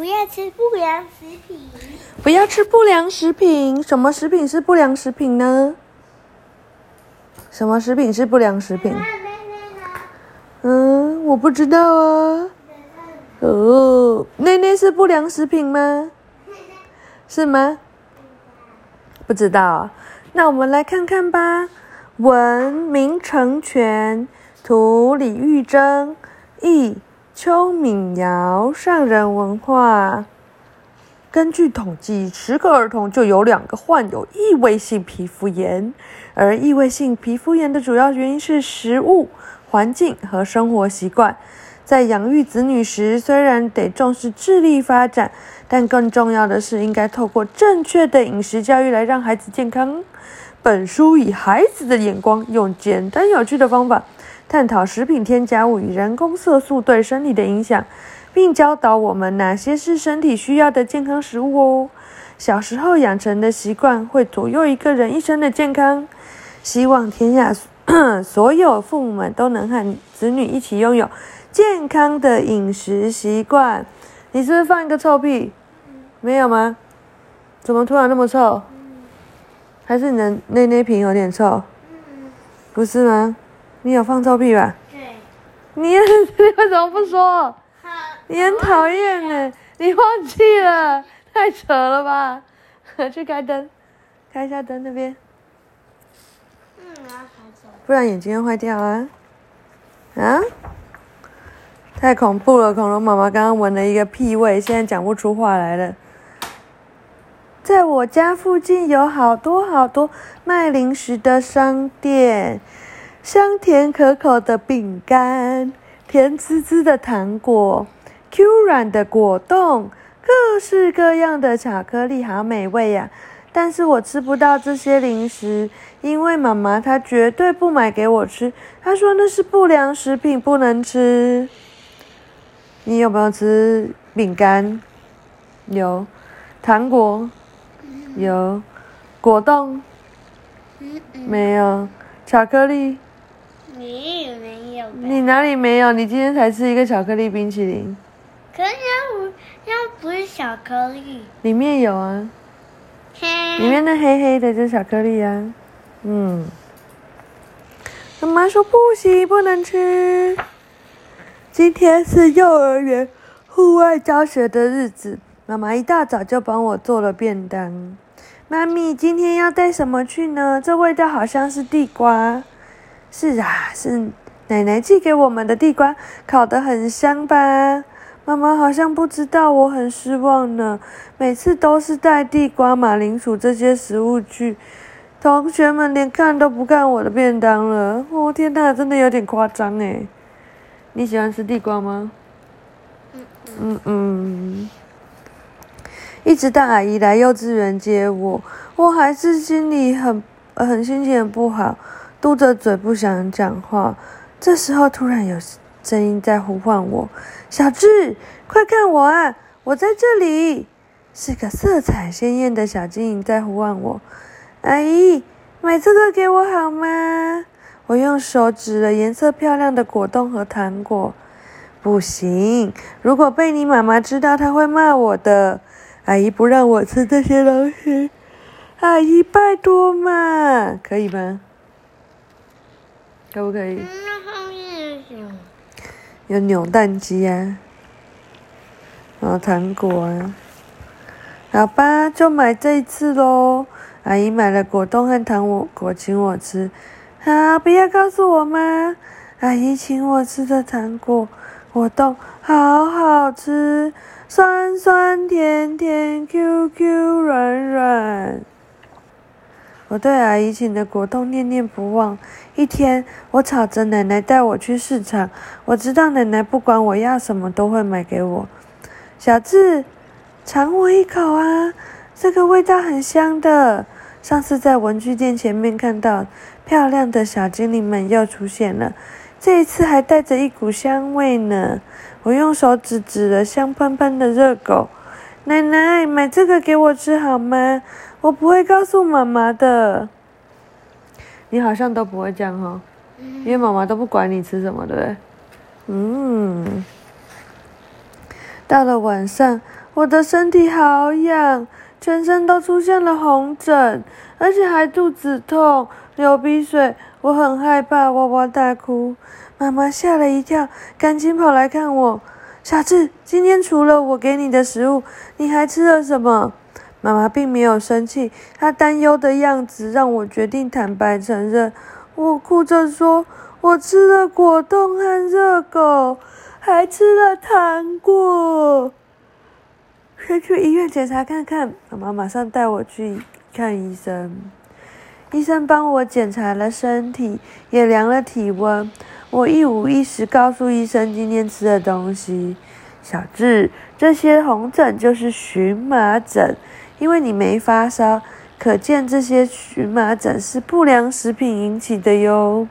不要吃不良食品。不要吃不良食品。什么食品是不良食品呢？什么食品是不良食品？嗯，我不知道啊。哦，内内是不良食品吗？是吗？不知道。那我们来看看吧。文明成全，图李玉珍，译邱敏瑶，上人文化。根据统计，十个儿童就有两个患有异位性皮肤炎，而异位性皮肤炎的主要原因是食物、环境和生活习惯。在养育子女时，虽然得重视智力发展，但更重要的是应该透过正确的饮食教育来让孩子健康。本书以孩子的眼光，用简单有趣的方法，探讨食品添加物与人工色素对身体的影响，并教导我们哪些是身体需要的健康食物哦。小时候养成的习惯，会左右一个人一生的健康。希望天下所 有父母们都能和子女一起拥有。健康的饮食习惯，你是不是放一个臭屁？没有吗？怎么突然那么臭？还是你的内内瓶有点臭？不是吗？你有放臭屁吧？对。你你为什么不说？你很讨厌呢，你忘记了？太扯了吧！去开灯，开一下灯那边。嗯，我要开走。不然眼睛会坏掉啊！啊？太恐怖了！恐龙妈妈刚刚闻了一个屁味，现在讲不出话来了。在我家附近有好多好多卖零食的商店，香甜可口的饼干，甜滋滋的糖果，Q 软的果冻，各式各样的巧克力，好美味呀！但是我吃不到这些零食，因为妈妈她绝对不买给我吃，她说那是不良食品，不能吃。你有没有吃饼干？有，糖果？有，果冻？没有，巧克力你也没有？你哪里没有？你今天才吃一个巧克力冰淇淋，可是要不要不是巧克力？里面有啊，嘿里面那黑黑的就是巧克力啊。嗯，妈妈说不行，不能吃。今天是幼儿园户外教学的日子，妈妈一大早就帮我做了便当。妈咪，今天要带什么去呢？这味道好像是地瓜。是啊，是奶奶寄给我们的地瓜，烤得很香吧？妈妈好像不知道，我很失望呢。每次都是带地瓜、马铃薯这些食物去，同学们连看都不看我的便当了。哦天哪，真的有点夸张诶。你喜欢吃地瓜吗？嗯嗯嗯。一直到阿姨来幼稚园接我，我还是心里很很心情很不好，嘟着嘴不想讲话。这时候突然有声音在呼唤我：“小智，快看我啊，我在这里！”是个色彩鲜艳的小精灵在呼唤我：“阿姨，买这个给我好吗？”我用手指了颜色漂亮的果冻和糖果，不行！如果被你妈妈知道，她会骂我的。阿姨不让我吃这些东西，阿姨拜托嘛，可以吗？可不可以？那后面有？扭蛋机啊，然后糖果啊，好吧，就买这一次喽。阿姨买了果冻和糖果请我吃。啊！不要告诉我妈，阿姨请我吃的糖果果冻好好吃，酸酸甜甜，Q Q 软软。我对阿姨请的果冻念念不忘。一天，我吵着奶奶带我去市场，我知道奶奶不管我要什么都会买给我。小智，尝我一口啊，这个味道很香的。上次在文具店前面看到。漂亮的小精灵们又出现了，这一次还带着一股香味呢。我用手指指了香喷喷的热狗，奶奶买这个给我吃好吗？我不会告诉妈妈的。你好像都不会讲哦，因为妈妈都不管你吃什么，对不对？嗯。到了晚上，我的身体好痒，全身都出现了红疹，而且还肚子痛、流鼻水，我很害怕，哇哇大哭。妈妈吓了一跳，赶紧跑来看我。小智，今天除了我给你的食物，你还吃了什么？妈妈并没有生气，她担忧的样子让我决定坦白承认。我哭着说：“我吃了果冻和热狗，还吃了糖果。”先去医院检查看看。妈妈马上带我去看医生。医生帮我检查了身体，也量了体温。我一五一十告诉医生今天吃的东西。小智，这些红疹就是荨麻疹，因为你没发烧，可见这些荨麻疹是不良食品引起的哟。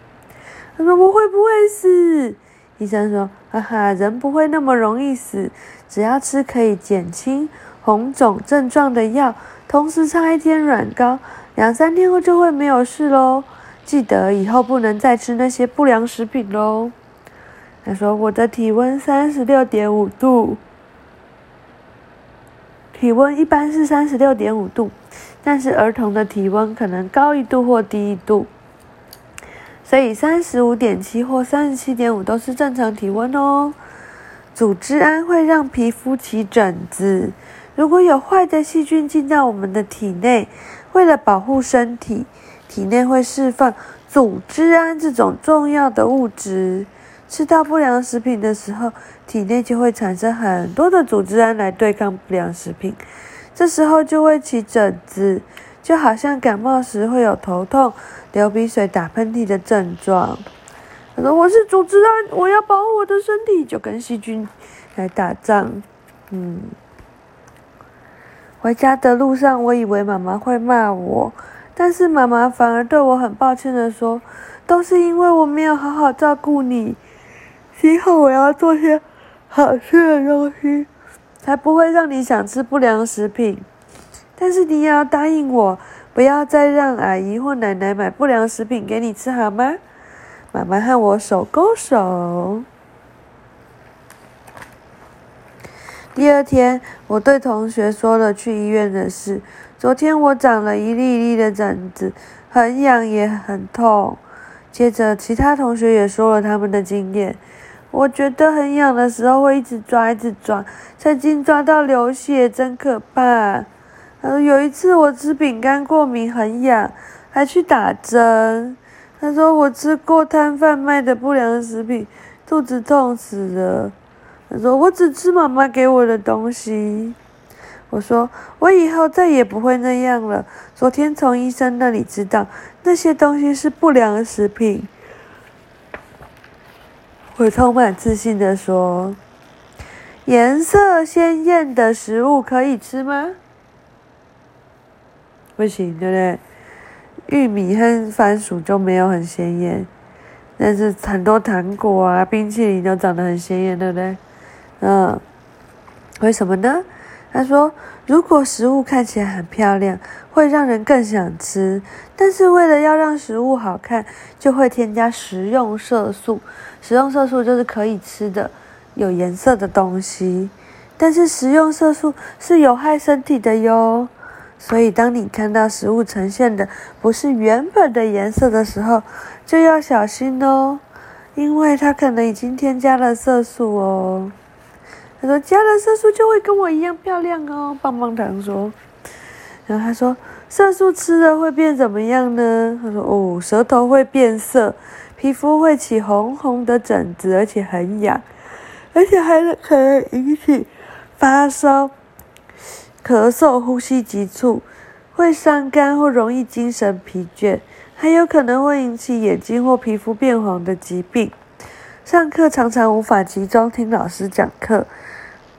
他说我会不会死？医生说，哈哈，人不会那么容易死，只要吃可以减轻红肿症状的药，同时擦一天软膏，两三天后就会没有事喽。记得以后不能再吃那些不良食品喽。他说：“我的体温三十六点五度，体温一般是三十六点五度，但是儿童的体温可能高一度或低一度，所以三十五点七或三十七点五都是正常体温哦。组织胺会让皮肤起疹子，如果有坏的细菌进到我们的体内，为了保护身体。”体内会释放组织胺这种重要的物质，吃到不良食品的时候，体内就会产生很多的组织胺来对抗不良食品，这时候就会起疹子，就好像感冒时会有头痛、流鼻水、打喷嚏的症状。他说：“我是组织胺，我要保护我的身体，就跟细菌来打仗。”嗯，回家的路上，我以为妈妈会骂我。但是妈妈反而对我很抱歉的说：“都是因为我没有好好照顾你，今后我要做些好吃的东西，才不会让你想吃不良食品。但是你也要答应我，不要再让阿姨或奶奶买不良食品给你吃，好吗？”妈妈和我手勾手。第二天，我对同学说了去医院的事。昨天我长了一粒粒的疹子，很痒也很痛。接着，其他同学也说了他们的经验。我觉得很痒的时候会一直抓，一直抓，曾经抓到流血，真可怕。呃，有一次我吃饼干过敏，很痒，还去打针。他说我吃过摊贩卖的不良食品，肚子痛死了。他说我只吃妈妈给我的东西。我说，我以后再也不会那样了。昨天从医生那里知道，那些东西是不良食品。我充满自信的说：“颜色鲜艳的食物可以吃吗？”不行，对不对？玉米和番薯就没有很鲜艳，但是很多糖果啊、冰淇淋都长得很鲜艳，对不对？嗯，为什么呢？他说：“如果食物看起来很漂亮，会让人更想吃。但是为了要让食物好看，就会添加食用色素。食用色素就是可以吃的、有颜色的东西。但是食用色素是有害身体的哟。所以当你看到食物呈现的不是原本的颜色的时候，就要小心哦，因为它可能已经添加了色素哦。”他说：“加了色素就会跟我一样漂亮哦。”棒棒糖说。然后他说：“色素吃了会变怎么样呢？”他说：“哦，舌头会变色，皮肤会起红红的疹子，而且很痒，而且还可能引起发烧、咳嗽、呼吸急促，会伤肝或容易精神疲倦，还有可能会引起眼睛或皮肤变黄的疾病。上课常常无法集中听老师讲课。”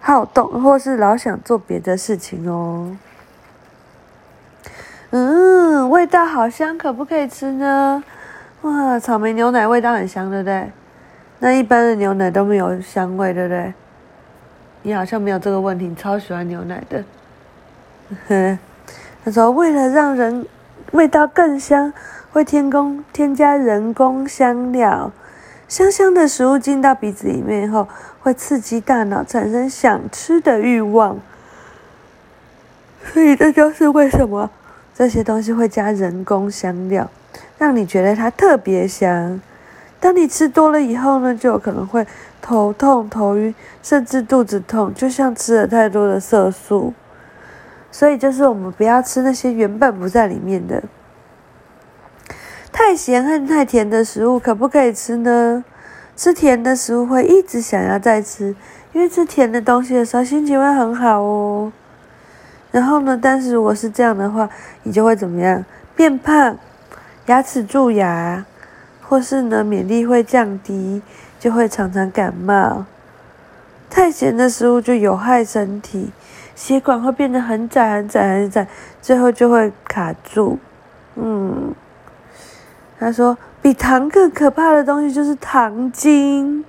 好动，或是老想做别的事情哦。嗯，味道好香，可不可以吃呢？哇，草莓牛奶味道很香，对不对？那一般的牛奶都没有香味，对不对？你好像没有这个问题，超喜欢牛奶的。他说，为了让人味道更香，会添工添加人工香料。香香的食物进到鼻子里面后，会刺激大脑产生想吃的欲望。所以这就是为什么这些东西会加人工香料，让你觉得它特别香。当你吃多了以后呢，就有可能会头痛、头晕，甚至肚子痛，就像吃了太多的色素。所以就是我们不要吃那些原本不在里面的。太咸和太甜的食物可不可以吃呢？吃甜的食物会一直想要再吃，因为吃甜的东西的时候心情会很好哦。然后呢，但是如果是这样的话，你就会怎么样？变胖，牙齿蛀牙。或是呢，免疫力会降低，就会常常感冒。太咸的食物就有害身体，血管会变得很窄很窄很窄，最后就会卡住。嗯，他说比糖更可怕的东西就是糖精。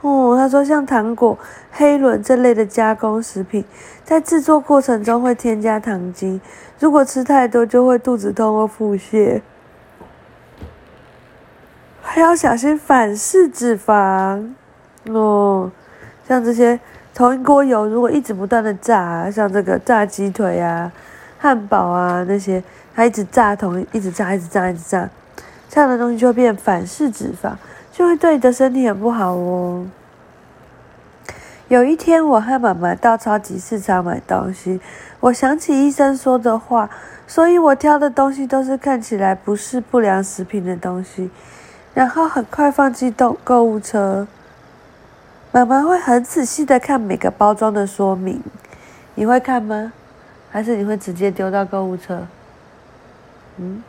哦，他说像糖果、黑轮这类的加工食品，在制作过程中会添加糖精，如果吃太多就会肚子痛或腹泻。还要小心反式脂肪哦，像这些同一锅油，如果一直不断的炸，像这个炸鸡腿啊、汉堡啊那些，它一直炸同一直炸、一直炸、一直炸，这样的东西就变反式脂肪，就会对你的身体很不好哦。有一天，我和妈妈到超级市场买东西，我想起医生说的话，所以我挑的东西都是看起来不是不良食品的东西。然后很快放进购购物车。妈妈会很仔细的看每个包装的说明，你会看吗？还是你会直接丢到购物车？嗯？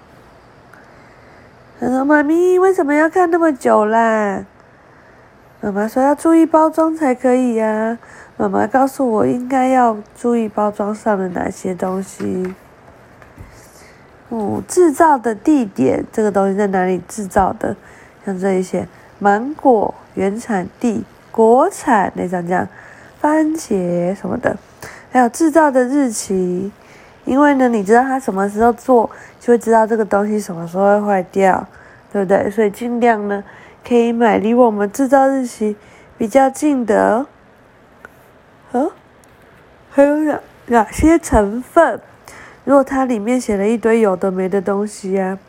他说：“妈咪为什么要看那么久啦？”妈妈说：“要注意包装才可以呀。”妈妈告诉我应该要注意包装上的哪些东西。哦，制造的地点，这个东西在哪里制造的？像这一些芒果原产地、国产那张这样，番茄什么的，还有制造的日期，因为呢，你知道它什么时候做，就会知道这个东西什么时候会坏掉，对不对？所以尽量呢，可以买离我们制造日期比较近的。哦，还有哪哪些成分？如果它里面写了一堆有的没的东西呀？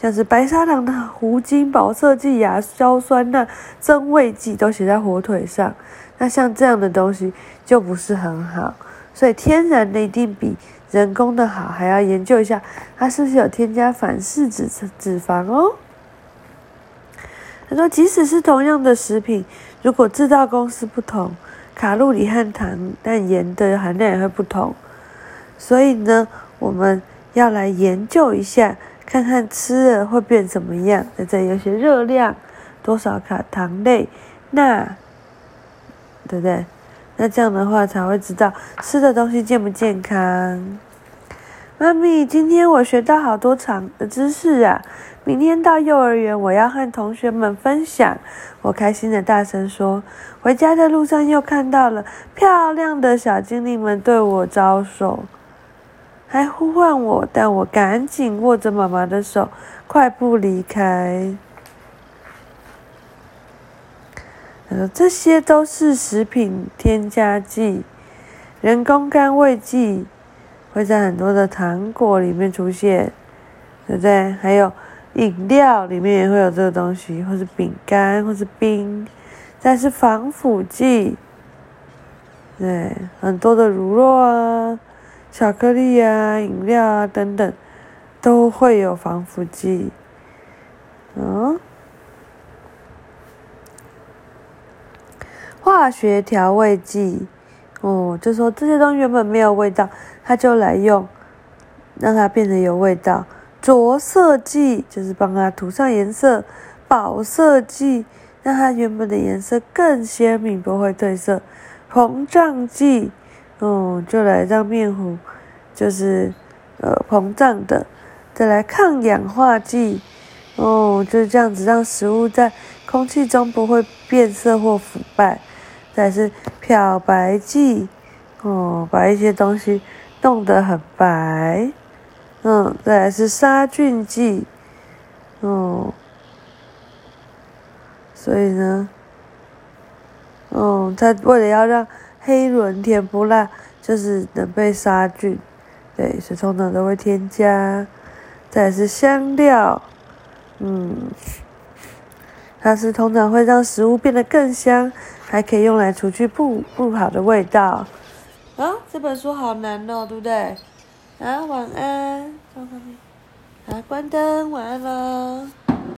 像是白砂糖的糊精、保色剂、亚硝酸钠、增味剂都写在火腿上，那像这样的东西就不是很好。所以天然的一定比人工的好，还要研究一下它是不是有添加反式脂脂肪哦。他说，即使是同样的食品，如果制造公司不同，卡路里和糖、但盐的含量也会不同。所以呢，我们要来研究一下。看看吃了会变怎么样？在这有些热量，多少卡糖类，钠，对不对？那这样的话才会知道吃的东西健不健康。妈咪，今天我学到好多长的知识啊！明天到幼儿园，我要和同学们分享。我开心的大声说。回家的路上又看到了漂亮的小精灵们对我招手。还呼唤我，但我赶紧握着妈妈的手，快步离开。他说：“这些都是食品添加剂，人工甘味剂会在很多的糖果里面出现，对不对？还有饮料里面也会有这个东西，或是饼干，或是冰。再是防腐剂，对，很多的乳酪啊。”巧克力啊、饮料啊等等，都会有防腐剂。化学调味剂，哦，就说这些东西原本没有味道，他就来用，让它变得有味道。着色剂就是帮它涂上颜色，保色剂让它原本的颜色更鲜明，不会褪色。膨胀剂。哦，就来让面糊，就是呃膨胀的，再来抗氧化剂，哦，就是这样子让食物在空气中不会变色或腐败。再是漂白剂，哦，把一些东西弄得很白。嗯，再是杀菌剂，哦，所以呢，哦，它为了要让黑轮甜不辣，就是能被杀菌，对，是通常都会添加。再是香料，嗯，它是通常会让食物变得更香，还可以用来除去不不好的味道。啊，这本书好难哦，对不对？啊，晚安，啊，关灯，晚安了。